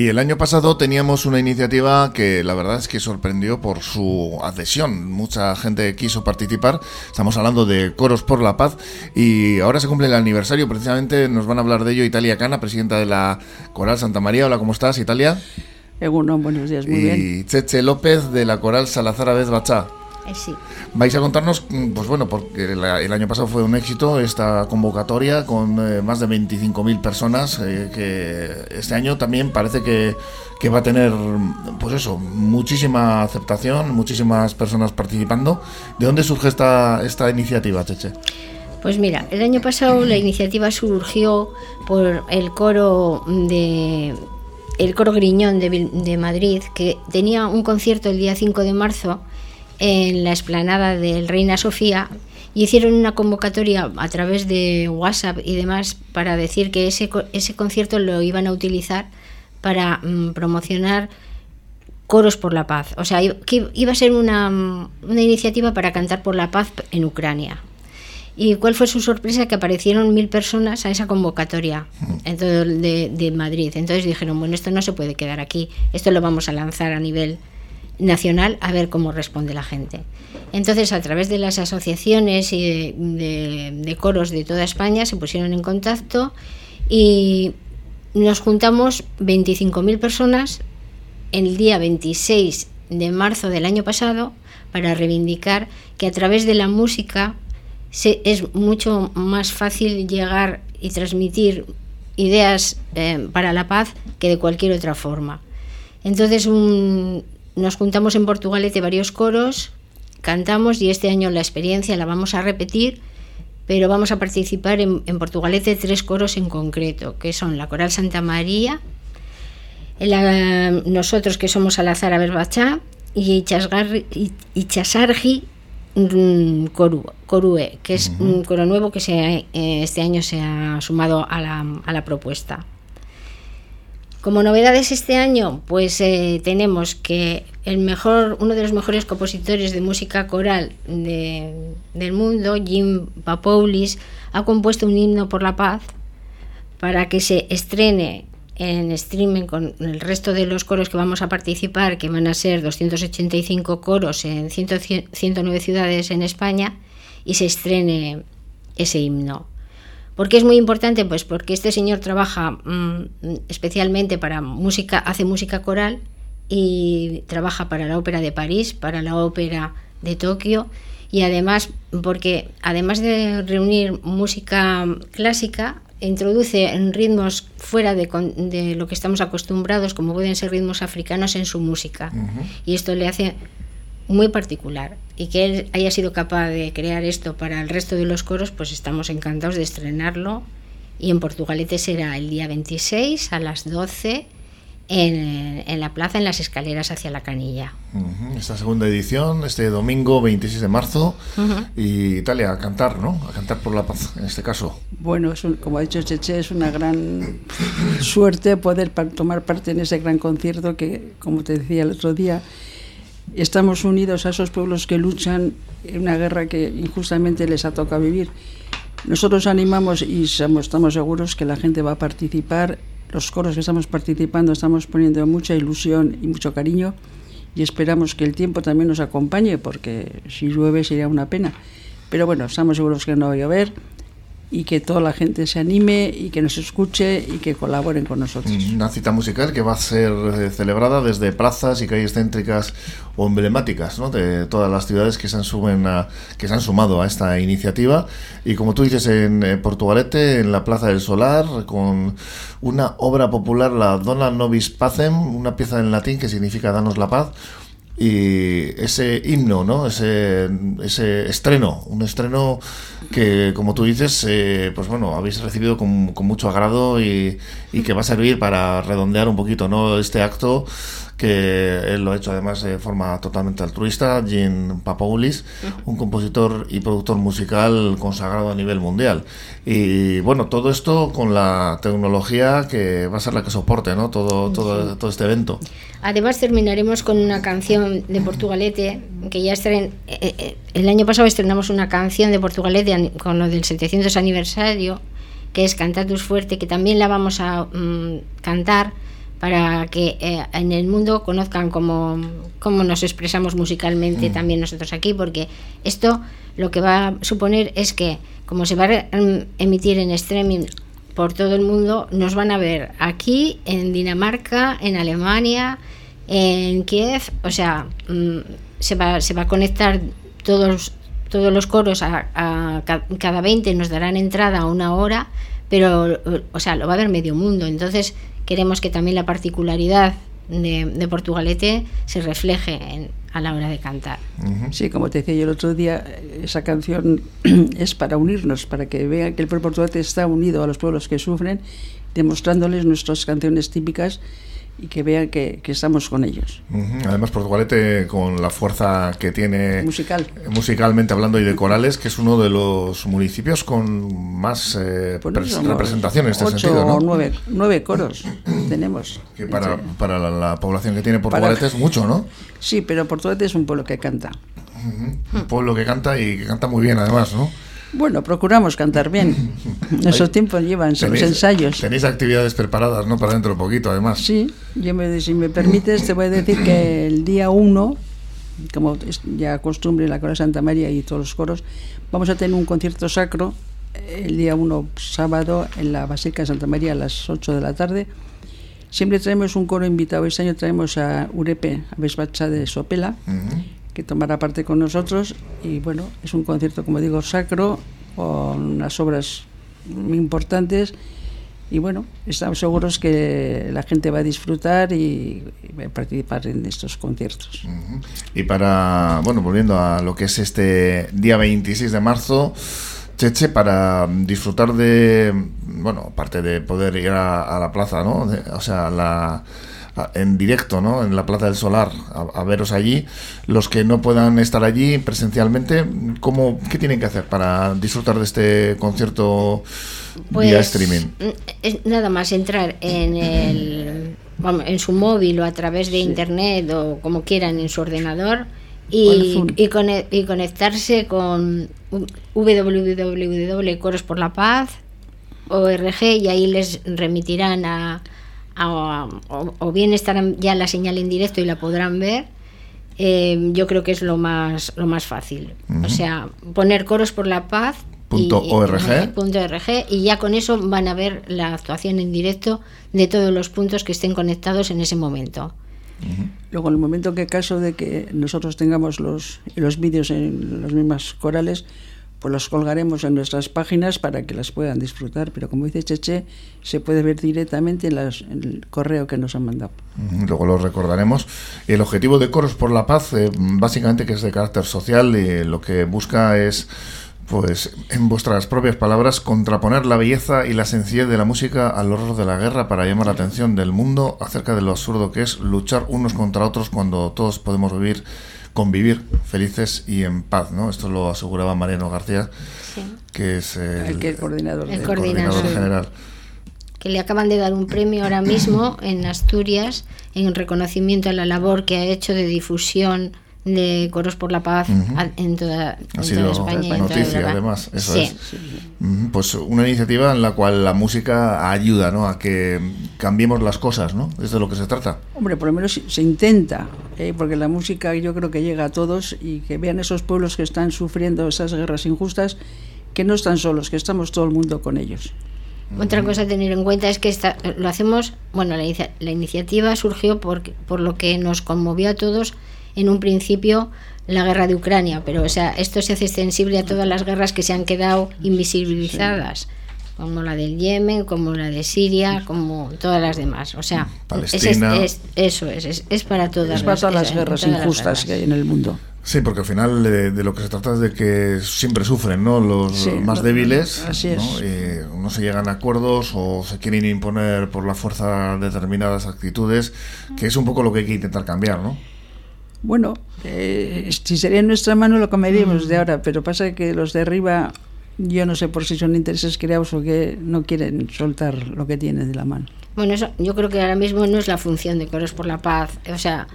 Y el año pasado teníamos una iniciativa que la verdad es que sorprendió por su adhesión. Mucha gente quiso participar. Estamos hablando de Coros por la Paz y ahora se cumple el aniversario. Precisamente nos van a hablar de ello Italia Cana, presidenta de la Coral Santa María. Hola, ¿cómo estás, Italia? buenos días, muy bien. Y Cheche López de la Coral Salazar Abed Bachá. Sí. Vais a contarnos, mm, pues bueno, porque el, año pasado fue un éxito esta convocatoria con eh, más de 25.000 personas, eh, que este año también parece que, que, va a tener, pues eso, muchísima aceptación, muchísimas personas participando. ¿De dónde surge esta, esta iniciativa, Cheche? Pues mira, el año pasado la iniciativa surgió por el coro de el coro Griñón de, de Madrid, que tenía un concierto el día 5 de marzo en la explanada del Reina Sofía y hicieron una convocatoria a través de WhatsApp y demás para decir que ese, ese concierto lo iban a utilizar para mm, promocionar coros por la paz. O sea, que iba a ser una, una, iniciativa para cantar por la paz en Ucrania. ¿Y cuál fue su sorpresa? Que aparecieron mil personas a esa convocatoria de, de Madrid. Entonces dijeron, bueno, esto no se puede quedar aquí, esto lo vamos a lanzar a nivel nacional a ver cómo responde la gente. Entonces, a través de las asociaciones y de, coros de toda España se pusieron en contacto y nos juntamos 25.000 personas el día 26 de marzo del año pasado para reivindicar que a través de la música se, es mucho más fácil llegar y transmitir ideas eh, para la paz que de cualquier otra forma. Entonces, un, nos juntamos en Portugalete varios coros, cantamos y este año la experiencia la vamos a repetir, pero vamos a participar en, Portugalete tres coros en concreto, que son la Coral Santa María, nosotros que somos Alazar Berbachá y Chasargi mm, Corue, que es un coro nuevo que se, eh, este año se ha sumado a la propuesta. Como novedades este año, pues eh, tenemos que el mejor, uno de los mejores compositores de música coral del mundo, Jim Papoulis, ha compuesto un himno por la paz para que se estrene en streaming con el resto de los coros que vamos a participar, que van a ser 285 coros en 109 ciudades en España, y se estrene ese himno. ¿Por qué es muy importante? Pues porque este señor trabaja mm, especialmente para música, hace música coral y trabaja para la ópera de París, para la ópera de Tokio y además porque además de reunir música clásica introduce ritmos fuera de, lo que estamos acostumbrados como pueden ser ritmos africanos en su música y esto le hace muy particular y que él haya sido capaz de crear esto para el resto de los coros, pues estamos encantados de estrenarlo. Y en Portugalete será el día 26 a las 12 en, la plaza, en las escaleras hacia la canilla. Esta segunda edición, este domingo 26 de marzo, y Italia, a cantar, ¿no? A cantar por la paz, en este caso. Bueno, como ha dicho Cheche, es una gran suerte poder tomar parte en ese gran concierto que, como te decía el otro día, estamos unidos a esos pueblos que luchan en una guerra que injustamente les ha tocado vivir. Nosotros animamos y estamos seguros que la gente va a participar. Los coros que estamos participando estamos poniendo mucha ilusión y mucho cariño y esperamos que el tiempo también nos acompañe porque si llueve sería una pena. Pero bueno, estamos seguros que no va a llover y que toda la gente se anime y que nos escuche y que colaboren con nosotros. Una cita musical que va a ser eh, celebrada desde plazas y calles céntricas o emblemáticas ¿no? de todas las ciudades que se, han suben a, que se han sumado a esta iniciativa. Y como tú dices, en eh, Portugalete, en la Plaza del Solar, con una obra popular, la Dona Nobis Pacem, una pieza en latín que significa Danos la paz y ese himno, ¿no? Ese, ese estreno, un estreno que, como tú dices, eh, pues bueno, habéis recibido con, con mucho agrado y, y, que va a servir para redondear un poquito, ¿no? Este acto que él lo ha hecho además de forma totalmente altruista, Jim Papoulis, un compositor y productor musical consagrado a nivel mundial. Y bueno, todo esto con la tecnología que va a ser la que soporte ¿no? todo, todo, todo este evento. Además terminaremos con una canción de Portugalete, que ya estren... Eh, eh, el año pasado estrenamos una canción de Portugalete con lo del 700 aniversario, que es Cantatus Fuerte, que también la vamos a mm, cantar para que eh, en el mundo conozcan cómo, cómo nos expresamos musicalmente Mm. también nosotros aquí, porque esto lo que va a suponer es que como se va a em, emitir en streaming por todo el mundo, nos van a ver aquí, en Dinamarca, en Alemania, en Kiev, o sea, mm, se va, se va a conectar todos, todos los coros a, a ca- cada 20 nos darán entrada a una hora, pero o sea, lo va a ver medio mundo. Entonces queremos que también la particularidad de, de Portugalete se refleje en- a la hora de cantar. Sí, como te decía yo el otro día, esa canción es para unirnos, para que vean que el pueblo portugués está unido a los pueblos que sufren, demostrándoles nuestras canciones típicas y que vean que, que estamos con ellos. Ujú. Además, Portugalete, con la fuerza que tiene Musical. musicalmente hablando y de corales, que es uno de los municipios con más eh, Pues representación en este ocho sentido, ¿no? o nueve, nueve coros tenemos. Que para, para la, la población que tiene Portugalete es mucho, ¿no? Sí, pero Portugalete es un pueblo que canta. Un pueblo que canta y que canta muy bien, además, ¿no? Bueno, procuramos cantar bien. Nuestros tiempos llevan sus ensayos. Tenéis actividades preparadas, ¿no? Para dentro de poquito, además. Sí, yo me, si me permites, te voy a decir que el día 1, como es ya costumbre en la Cola Santa María y todos los coros, vamos a tener un concierto sacro eh, el día 1, sábado, en la Basílica de Santa María a las 8 de la tarde. Siempre traemos un coro invitado. Este año traemos a Urepe, a Vesbacha de Sopela. Que tomará parte con nosotros. Y bueno, es un concierto, como digo, sacro, con unas obras importantes. Y bueno, estamos seguros que la gente va a disfrutar y, a participar en estos conciertos. Y para, bueno, volviendo a lo que es este día 26 de marzo, Cheche, para disfrutar de, bueno, aparte de poder ir a, a la plaza, ¿no? De- o sea, la, en directo, ¿no? En la Plaza del Solar, a, a veros allí. Los que no puedan estar allí presencialmente, ¿cómo, ¿qué tienen que hacer para disfrutar de este concierto vía streaming? mm, es nada más entrar en el vamos, en su móvil o a través de internet o como quieran en su ordenador y, y, cone- y conectarse con www.coros.por-la-paz.org y ahí les remitirán a, a- o, o bien estarán ya la señal en directo y la podrán ver eh, yo creo que es lo más lo más fácil o sea poner coros por la paz y- Punto y- org. punto .org y ya con eso van a ver la actuación en directo de todos los puntos que estén conectados en ese momento. Luego, en el momento que caso de que nosotros tengamos los, los vídeos en los mismos corales, pues los colgaremos en nuestras páginas para que las puedan disfrutar. Pero como dice Cheche, se puede ver directamente en, las- en el correo que nos han mandado. Luego lo recordaremos. El objetivo de Coros por la Paz, eh, básicamente que es de carácter social, y lo que busca es, pues, en vuestras propias palabras, contraponer la belleza y la sencillez de la música al horror de la guerra para llamar la atención del mundo acerca de lo absurdo que es luchar unos contra otros cuando todos podemos vivir, convivir felices y en paz, ¿no? Esto lo aseguraba Mariano García, que es el, El que es coordinador El coordinador. coordinador general. Que le acaban de dar un premio ahora mismo en Asturias en reconocimiento a la labor que ha hecho de difusión de Coros por la Paz Ujú. a- en toda, Ha en toda sido España. y en toda noticia, Europa. además, eso Sí. es. Pues una iniciativa en la cual la música ayuda ¿no? a que cambiemos las cosas, ¿no? Es de lo que se trata. Hombre, por lo menos se- intenta, ¿eh? porque la música yo creo que llega a todos y que vean esos pueblos que están sufriendo esas guerras injustas, que no están solos, que estamos todo el mundo con ellos. Otra cosa a tener en cuenta es que esta- lo hacemos, bueno, la, la iniciativa surgió por, por lo que nos conmovió a todos en un principio la guerra de Ucrania, pero o sea, esto se hace extensible a todas las guerras que se han quedado invisibilizadas, como la del Yemen, como la de Siria, como todas las demás. O sea, Palestina. es- es- eso es, es, es para todas Es para todas las guerras todas las injustas guerras. que hay en el mundo. Sí, porque al final eh, de lo que se trata es de que siempre sufren ¿no? los Sí, más débiles. así ¿no? es. Y no se llegan a acuerdos o se quieren imponer por la fuerza determinadas actitudes, que es un poco lo que hay que intentar cambiar, ¿no? Bueno, eh, si sería en nuestra mano lo comeríamos de ahora, pero pasa que los de arriba, yo no sé por si son intereses creados o que no quieren soltar lo que tienen de la mano. Bueno, eso yo creo que ahora mismo no es la función de Coros por la Paz. O sea,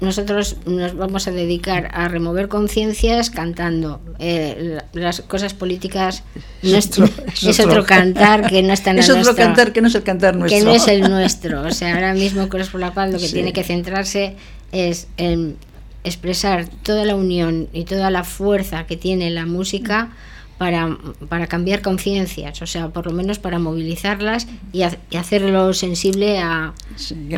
nosotros nos vamos a dedicar a remover conciencias cantando. Eh, las cosas políticas es, otro, cantar que no está en Es otro cantar que no es el cantar nuestro. Que no es el nuestro. O sea, ahora mismo Coros por la Paz lo que tiene que centrarse es en expresar toda la unión y toda la fuerza que tiene la música para, para cambiar conciencias, o sea, por lo menos para movilizarlas y, hacerlo sensible a,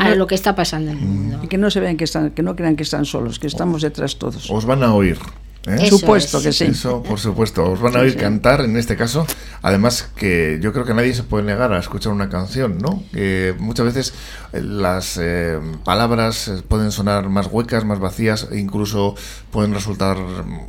a lo que está pasando en el mundo. Y que no se vean que están, que no crean que están solos, que estamos detrás todos. Os van a oír. ¿Eh? Supuesto que sí. Eso, por supuesto. Os van a oír cantar en este caso. Además, que yo creo que nadie se puede negar a escuchar una canción, ¿no? Que muchas veces eh, las eh, palabras pueden sonar más huecas, más vacías, e incluso pueden resultar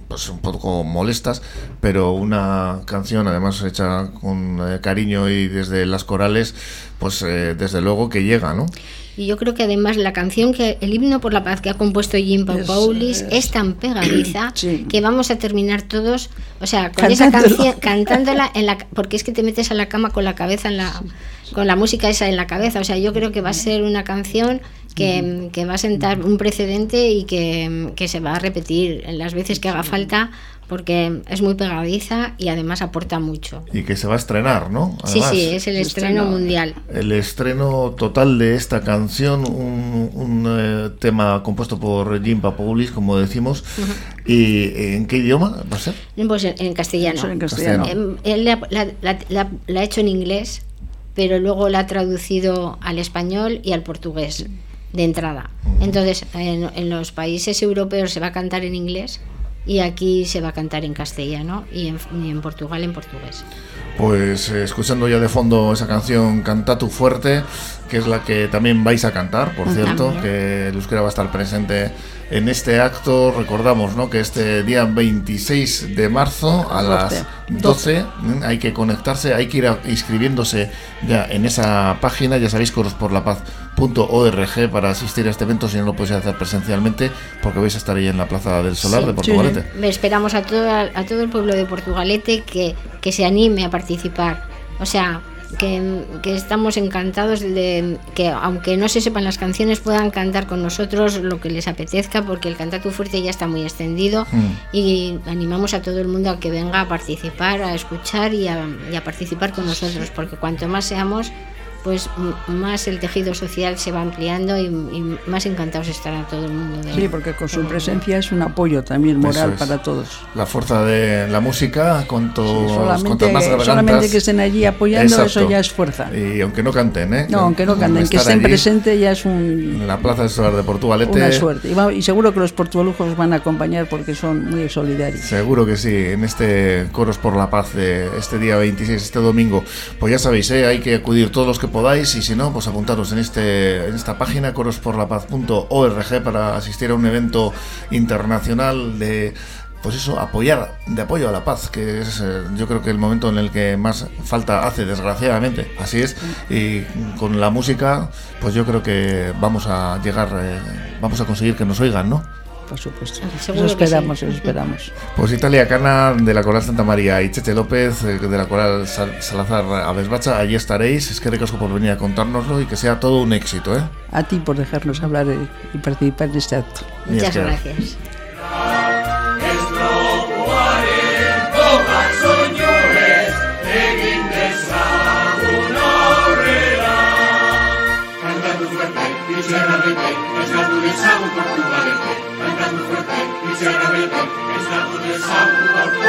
pues, un poco molestas, pero una canción, además hecha con cariño y desde las corales, pues desde luego que llega, ¿no? Y yo creo que además la canción que el himno por la paz que ha compuesto Jim Paulis es, tan pegadiza que vamos a terminar todos, o sea, con esa canción cantándola en la porque es que te metes a la cama con la cabeza en la con la música esa en la cabeza, o sea, yo creo que va a ser una canción que, que va a sentar un precedente y que, que se va a repetir en las veces que haga falta porque es muy pegadiza y además aporta mucho. Y que se va a estrenar, ¿no? sí, sí, es el estreno, mundial. El estreno total de esta canción, un, eh, tema compuesto por Jim Papoulis, como decimos. ¿Y en qué idioma va a ser? Pues en, castellano. En castellano. Em, él la, ha hecho en inglés, pero luego la ha traducido al español y al portugués de entrada. Entonces, en los países europeos se va a cantar en inglés y aquí se va a cantar en castellano y en, y en Portugal en portugués. Pues eh, escuchando ya de fondo esa canción Canta tu fuerte, que es la que también vais a cantar, por cierto, que el euskera va a estar presente en este acto. Recordamos ¿no? que este día 26 de marzo a las 12 ¿eh? hay que conectarse, hay que ir inscribiéndose ya en esa página, ya sabéis, corosporlapaz.org para asistir a este evento si no lo podéis hacer presencialmente, porque vais a estar ahí en la Plaza del Solar de Portugalete. Esperamos a todo, el pueblo de Portugalete que, se anime a participar. O sea, que, estamos encantados de que aunque no se sepan las canciones puedan cantar con nosotros lo que les apetezca porque el cantar tu fuerte ya está muy extendido mm. y animamos a todo el mundo a que venga a participar, a escuchar y a participar con nosotros porque cuanto más seamos pues más el tejido social se va ampliando y, más encantados estará todo el mundo. sí, porque con su presencia es un apoyo también moral para todos. La fuerza de la música, cuanto, solamente, más Solamente que estén allí apoyando, eso ya es fuerza. Y aunque no canten, ¿eh? No, aunque no canten, que estén presentes ya es un... En la Plaza Solar de Portugalete. Una suerte. Y, seguro que los portugalujos van a acompañar porque son muy solidarios. Seguro que sí, en este Coros por la Paz de este día 26, este domingo. Pues ya sabéis, ¿eh? hay que acudir todos los que podáis y si no, pues apuntaros en, este, en esta página corosporlapaz.org para asistir a un evento internacional de pues eso, apoyar, de apoyo a la paz, que es eh, yo creo que el momento en el que más falta hace, desgraciadamente, así es, y con la música, pues yo creo que vamos a llegar, eh, vamos a conseguir que nos oigan, ¿no? Por supuesto. Eso esperamos, eso esperamos. Pues Italia Cana de la Coral Santa María y Cheche López eh, de la Coral Salazar Avesbacha, allí estaréis. Es que recasco por venir a contárnoslo y que sea todo un éxito. ¿eh? A ti por dejarnos hablar y participar en este acto. Muchas gracias. mi tierra verde, es la tuya por tu valiente. Canta muy fuerte, mi tierra verde, es la por tu.